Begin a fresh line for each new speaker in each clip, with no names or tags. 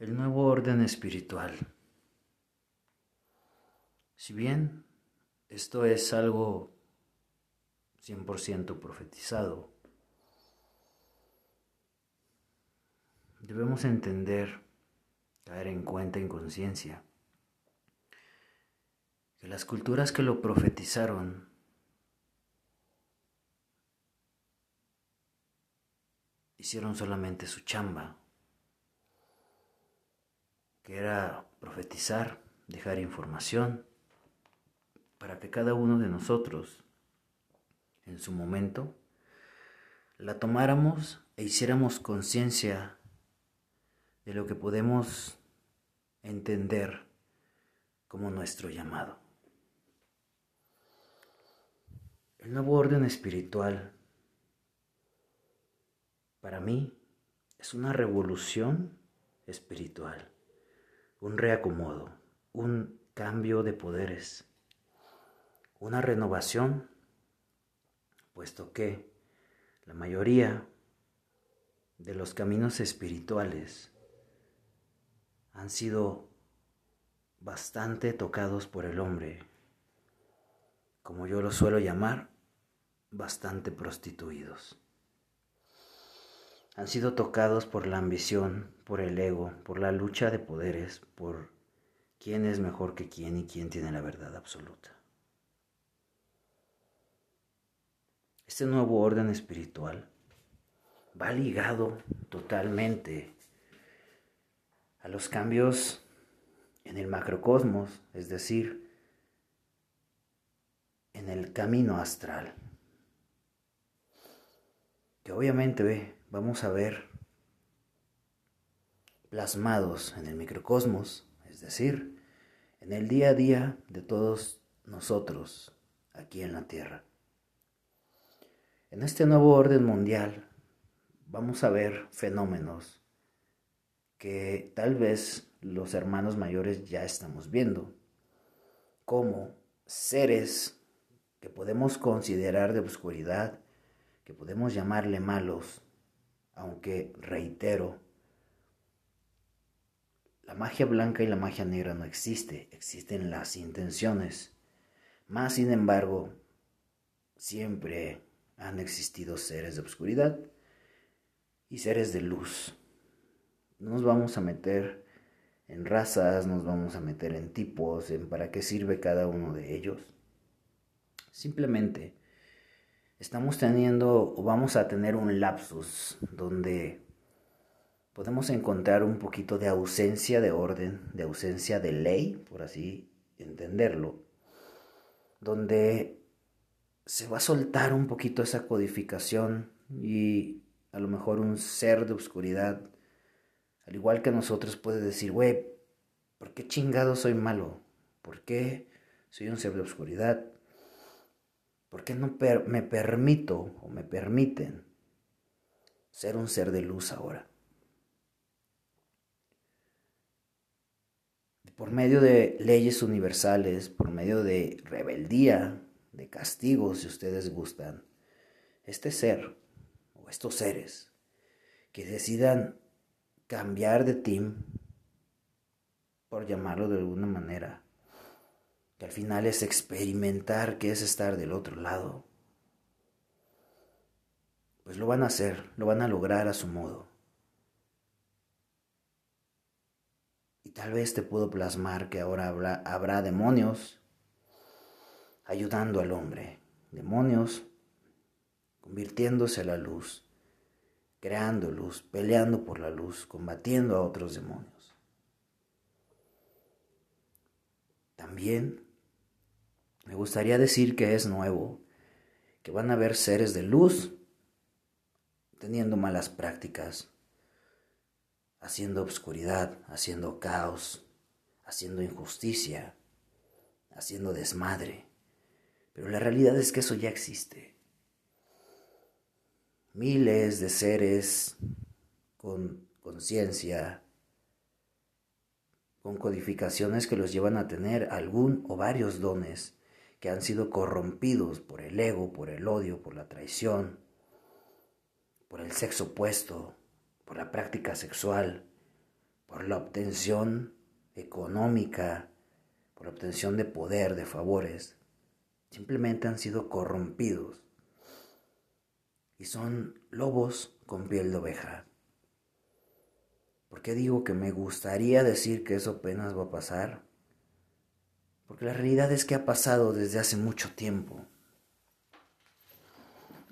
el nuevo orden espiritual. Si bien esto es algo 100% profetizado, debemos entender, caer en cuenta en conciencia, que las culturas que lo profetizaron hicieron solamente su chamba, que era profetizar, dejar información, para que cada uno de nosotros, en su momento, la tomáramos e hiciéramos conciencia de lo que podemos entender como nuestro llamado. El nuevo orden espiritual para mí es una revolución espiritual, un reacomodo, un cambio de poderes, una renovación, puesto que la mayoría de los caminos espirituales han sido bastante tocados por el hombre, como yo lo suelo llamar, bastante prostituidos han sido tocados por la ambición, por el ego, por la lucha de poderes, por quién es mejor que quién y quién tiene la verdad absoluta. Este nuevo orden espiritual va ligado totalmente a los cambios en el macrocosmos, es decir, en el camino astral, obviamente vamos a ver plasmados en el microcosmos, es decir, en el día a día de todos nosotros aquí en la Tierra. En este nuevo orden mundial vamos a ver fenómenos que tal vez los hermanos mayores ya estamos viendo, como seres que podemos considerar de oscuridad, que podemos llamarle malos, aunque reitero, la magia blanca y la magia negra no existe, existen las intenciones. Más sin embargo, siempre han existido seres de oscuridad y seres de luz. No nos vamos a meter en razas, nos vamos a meter en tipos, en para qué sirve cada uno de ellos. Simplemente estamos teniendo o vamos a tener un lapsus donde podemos encontrar un poquito de ausencia de orden, de ausencia de ley, por así entenderlo, donde se va a soltar un poquito esa codificación y a lo mejor un ser de oscuridad, al igual que nosotros, puede decir, güey, ¿por qué chingado soy malo? ¿Por qué soy un ser de oscuridad? ¿Por qué no me permito o me permiten ser un ser de luz ahora? Por medio de leyes universales, por medio de rebeldía, de castigos, si ustedes gustan, este ser o estos seres que decidan cambiar de team, por llamarlo de alguna manera, que al final es experimentar qué es estar del otro lado, pues lo van a hacer, lo van a lograr a su modo. Y tal vez te puedo plasmar que ahora habrá, habrá demonios ayudando al hombre, demonios convirtiéndose a la luz, creando luz, peleando por la luz, combatiendo a otros demonios. También me gustaría decir que es nuevo, que van a haber seres de luz teniendo malas prácticas, haciendo obscuridad, haciendo caos, haciendo injusticia, haciendo desmadre. Pero la realidad es que eso ya existe. Miles de seres con conciencia, con codificaciones que los llevan a tener algún o varios dones que han sido corrompidos por el ego, por el odio, por la traición, por el sexo opuesto, por la práctica sexual, por la obtención económica, por la obtención de poder, de favores, simplemente han sido corrompidos y son lobos con piel de oveja. ¿Por qué digo que me gustaría decir que eso apenas va a pasar? Porque la realidad es que ha pasado desde hace mucho tiempo.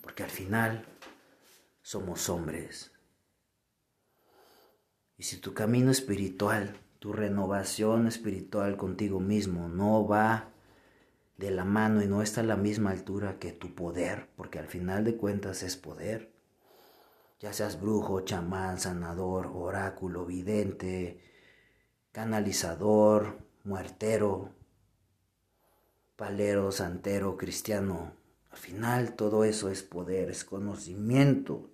Porque al final somos hombres. Y si tu camino espiritual, tu renovación espiritual contigo mismo no va de la mano y no está a la misma altura que tu poder, porque al final de cuentas es poder, ya seas brujo, chamán, sanador, oráculo, vidente, canalizador, muertero, palero, santero, cristiano. Al final todo eso es poder, es conocimiento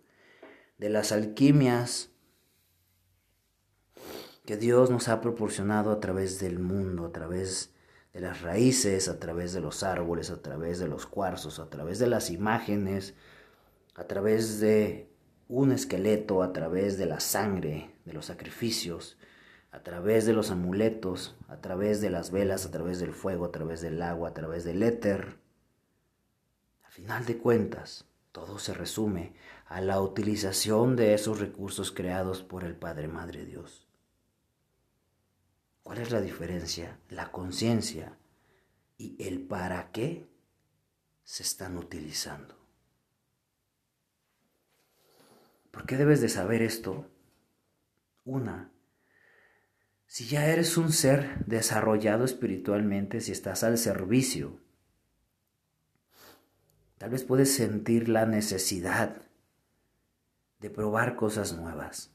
de las alquimias que Dios nos ha proporcionado a través del mundo, a través de las raíces, a través de los árboles, a través de los cuarzos, a través de las imágenes, a través de un esqueleto, a través de la sangre, de los sacrificios, a través de los amuletos, a través de las velas, a través del fuego, a través del agua, a través del éter. A final de cuentas, todo se resume a la utilización de esos recursos creados por el Padre Madre Dios. ¿Cuál es la diferencia? La conciencia y el para qué se están utilizando. ¿Por qué debes de saber esto? Una, si ya eres un ser desarrollado espiritualmente, si estás al servicio, tal vez puedes sentir la necesidad de probar cosas nuevas.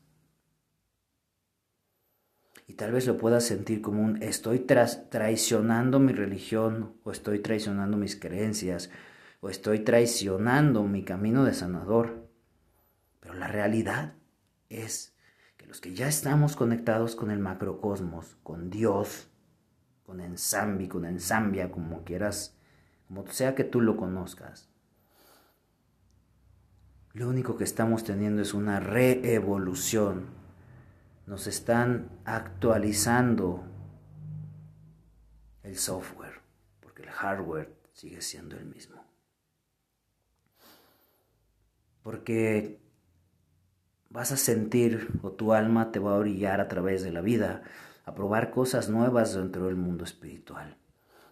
Y tal vez lo puedas sentir como un estoy traicionando mi religión o estoy traicionando mis creencias o estoy traicionando mi camino de sanador. Pero la realidad es los que ya estamos conectados con el macrocosmos, con Dios, con Ensambi, con Ensambia, como quieras, como sea que tú lo conozcas, lo único que estamos teniendo es una reevolución. Nos están actualizando el software, porque el hardware sigue siendo el mismo. Porque vas a sentir o tu alma te va a brillar a través de la vida, a probar cosas nuevas dentro del mundo espiritual.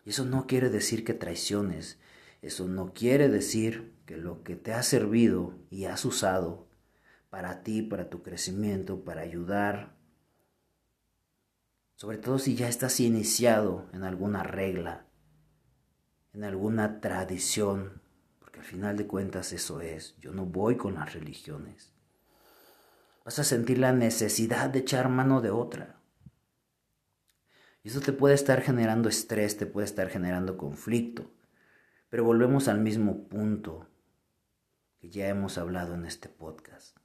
Y eso no quiere decir que traiciones, eso no quiere decir que lo que te ha servido y has usado para ti, para tu crecimiento, para ayudar, sobre todo si ya estás iniciado en alguna regla, en alguna tradición, porque al final de cuentas eso es, yo no voy con las religiones. Vas a sentir la necesidad de echar mano de otra. Y eso te puede estar generando estrés, te puede estar generando conflicto. Pero volvemos al mismo punto que ya hemos hablado en este podcast.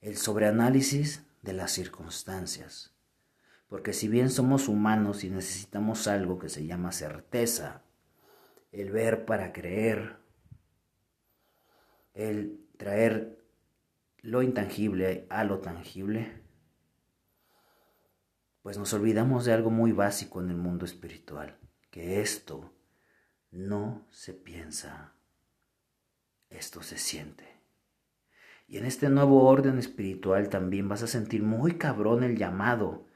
El sobreanálisis de las circunstancias. Porque si bien somos humanos y necesitamos algo que se llama certeza, el ver para creer, el traer lo intangible a lo tangible, pues nos olvidamos de algo muy básico en el mundo espiritual, que esto no se piensa, esto se siente. Y en este nuevo orden espiritual también vas a sentir muy cabrón el llamado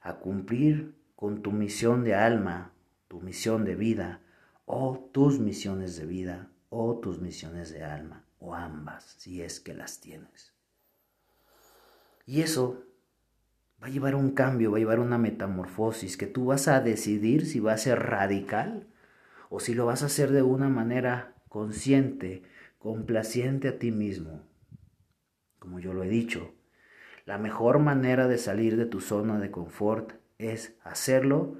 a cumplir con tu misión de alma, tu misión de vida, o tus misiones de vida, o tus misiones de alma, o ambas, si es que las tienes. Y eso va a llevar un cambio, va a llevar una metamorfosis que tú vas a decidir si va a ser radical o si lo vas a hacer de una manera consciente, complaciente a ti mismo. Como yo lo he dicho, la mejor manera de salir de tu zona de confort es hacerlo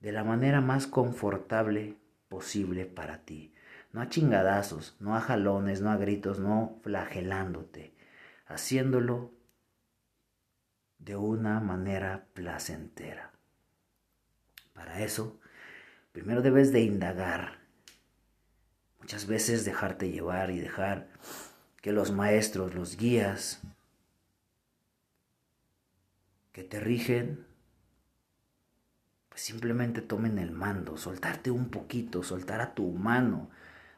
de la manera más confortable posible para ti. No a chingadazos, no a jalones, no a gritos, no flagelándote, haciéndolo de una manera placentera. Para eso, primero debes de indagar. Muchas veces dejarte llevar y dejar que los maestros, los guías, que te rigen, pues simplemente tomen el mando, soltarte un poquito, soltar a tu humano,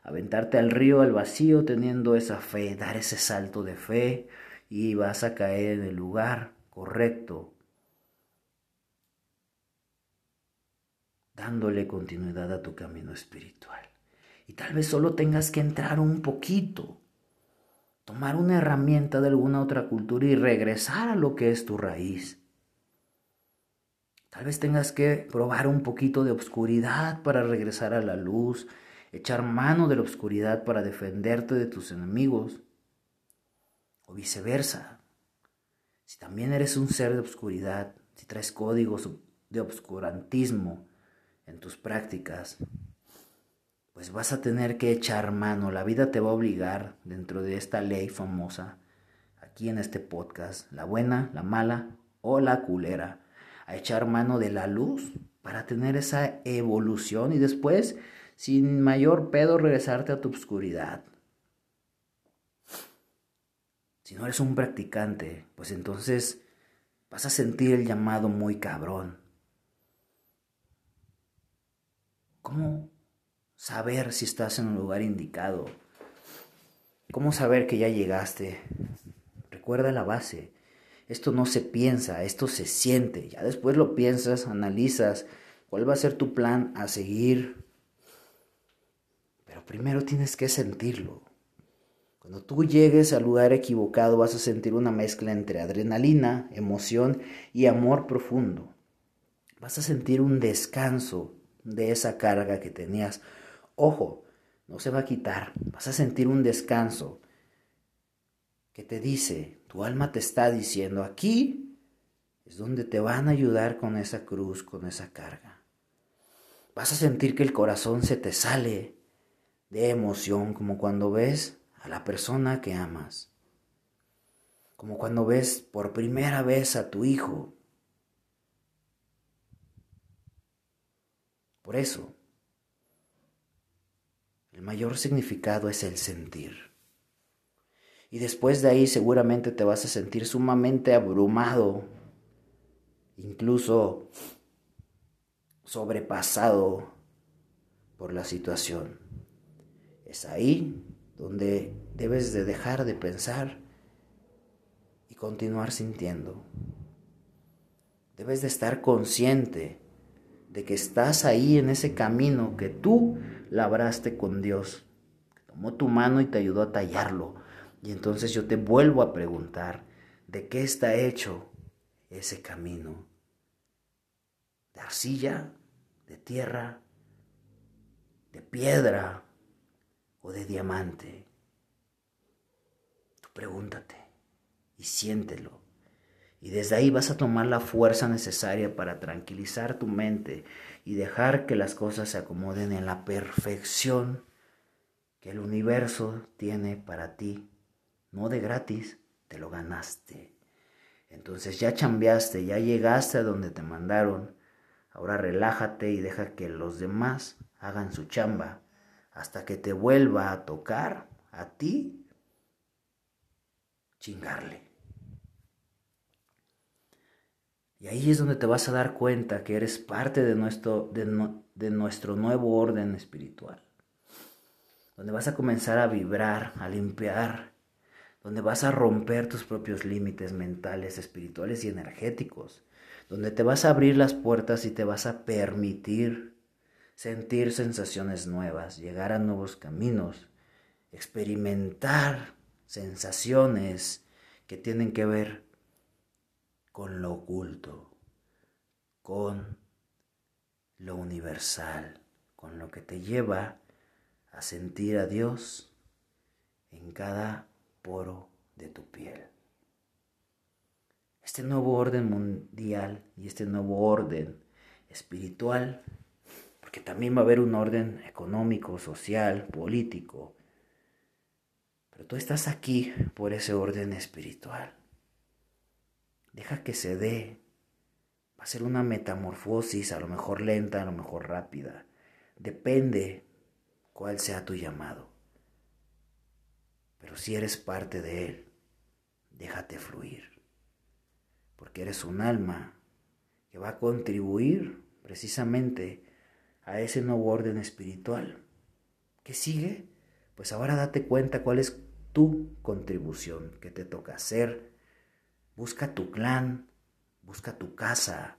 aventarte al río, al vacío, teniendo esa fe, dar ese salto de fe y vas a caer en el lugar correcto, dándole continuidad a tu camino espiritual. Y tal vez solo tengas que entrar un poquito, tomar una herramienta de alguna otra cultura y regresar a lo que es tu raíz. Tal vez tengas que probar un poquito de obscuridad para regresar a la luz, echar mano de la obscuridad para defenderte de tus enemigos, o viceversa. Si también eres un ser de obscuridad, si traes códigos de obscurantismo en tus prácticas, pues vas a tener que echar mano. La vida te va a obligar dentro de esta ley famosa, aquí en este podcast, la buena, la mala o la culera a echar mano de la luz para tener esa evolución y después, sin mayor pedo, regresarte a tu oscuridad. Si no eres un practicante, pues entonces vas a sentir el llamado muy cabrón. ¿Cómo saber si estás en un lugar indicado? ¿Cómo saber que ya llegaste? Recuerda la base. Esto no se piensa, esto se siente. Ya después lo piensas, analizas cuál va a ser tu plan a seguir. Primero tienes que sentirlo. Cuando tú llegues al lugar equivocado vas a sentir una mezcla entre adrenalina, emoción y amor profundo. Vas a sentir un descanso de esa carga que tenías. Ojo, no se va a quitar. Vas a sentir un descanso que te dice, tu alma te está diciendo, aquí es donde te van a ayudar con esa cruz, con esa carga. Vas a sentir que el corazón se te sale de emoción, como cuando ves a la persona que amas, como cuando ves por primera vez a tu hijo. Por eso, el mayor significado es el sentir. Y después de ahí seguramente te vas a sentir sumamente abrumado, incluso sobrepasado por la situación. Es ahí donde debes de dejar de pensar y continuar sintiendo. Debes de estar consciente de que estás ahí en ese camino que tú labraste con Dios, tomó tu mano y te ayudó a tallarlo y entonces yo te vuelvo a preguntar, ¿de qué está hecho ese camino? ¿De arcilla? ¿De tierra? ¿De piedra? ¿O de diamante? Tú pregúntate y siéntelo. Y desde ahí vas a tomar la fuerza necesaria para tranquilizar tu mente y dejar que las cosas se acomoden en la perfección que el universo tiene para ti no de gratis, te lo ganaste. Entonces ya chambeaste, ya llegaste a donde te mandaron. Ahora relájate y deja que los demás hagan su chamba hasta que te vuelva a tocar a ti chingarle. Y ahí es donde te vas a dar cuenta que eres parte de nuestro, de, de nuestro nuevo orden espiritual. Donde vas a comenzar a vibrar, a limpiar donde vas a romper tus propios límites mentales, espirituales y energéticos, donde te vas a abrir las puertas y te vas a permitir sentir sensaciones nuevas, llegar a nuevos caminos, experimentar sensaciones que tienen que ver con lo oculto, con lo universal, con lo que te lleva a sentir a Dios en cada poro de tu piel. Este nuevo orden mundial y este nuevo orden espiritual, también va a haber un orden económico, social, político, pero tú estás aquí por ese orden espiritual. Deja que se dé. Va a ser una metamorfosis, a lo mejor lenta, a lo mejor rápida. Depende cuál sea tu llamado. Pero si eres parte de Él, déjate fluir. Porque que eres un alma que va a contribuir precisamente a ese nuevo orden espiritual. ¿Qué sigue? Pues ahora date cuenta cuál es tu contribución que te toca hacer. Busca tu clan, busca tu casa,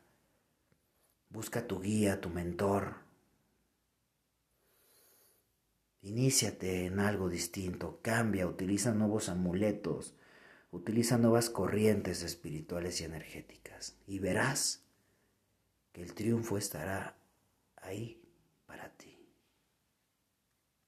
busca tu guía, tu mentor. Iníciate en algo distinto, cambia, utiliza nuevos amuletos, utiliza nuevas corrientes espirituales y energéticas y verás que el triunfo estará ahí.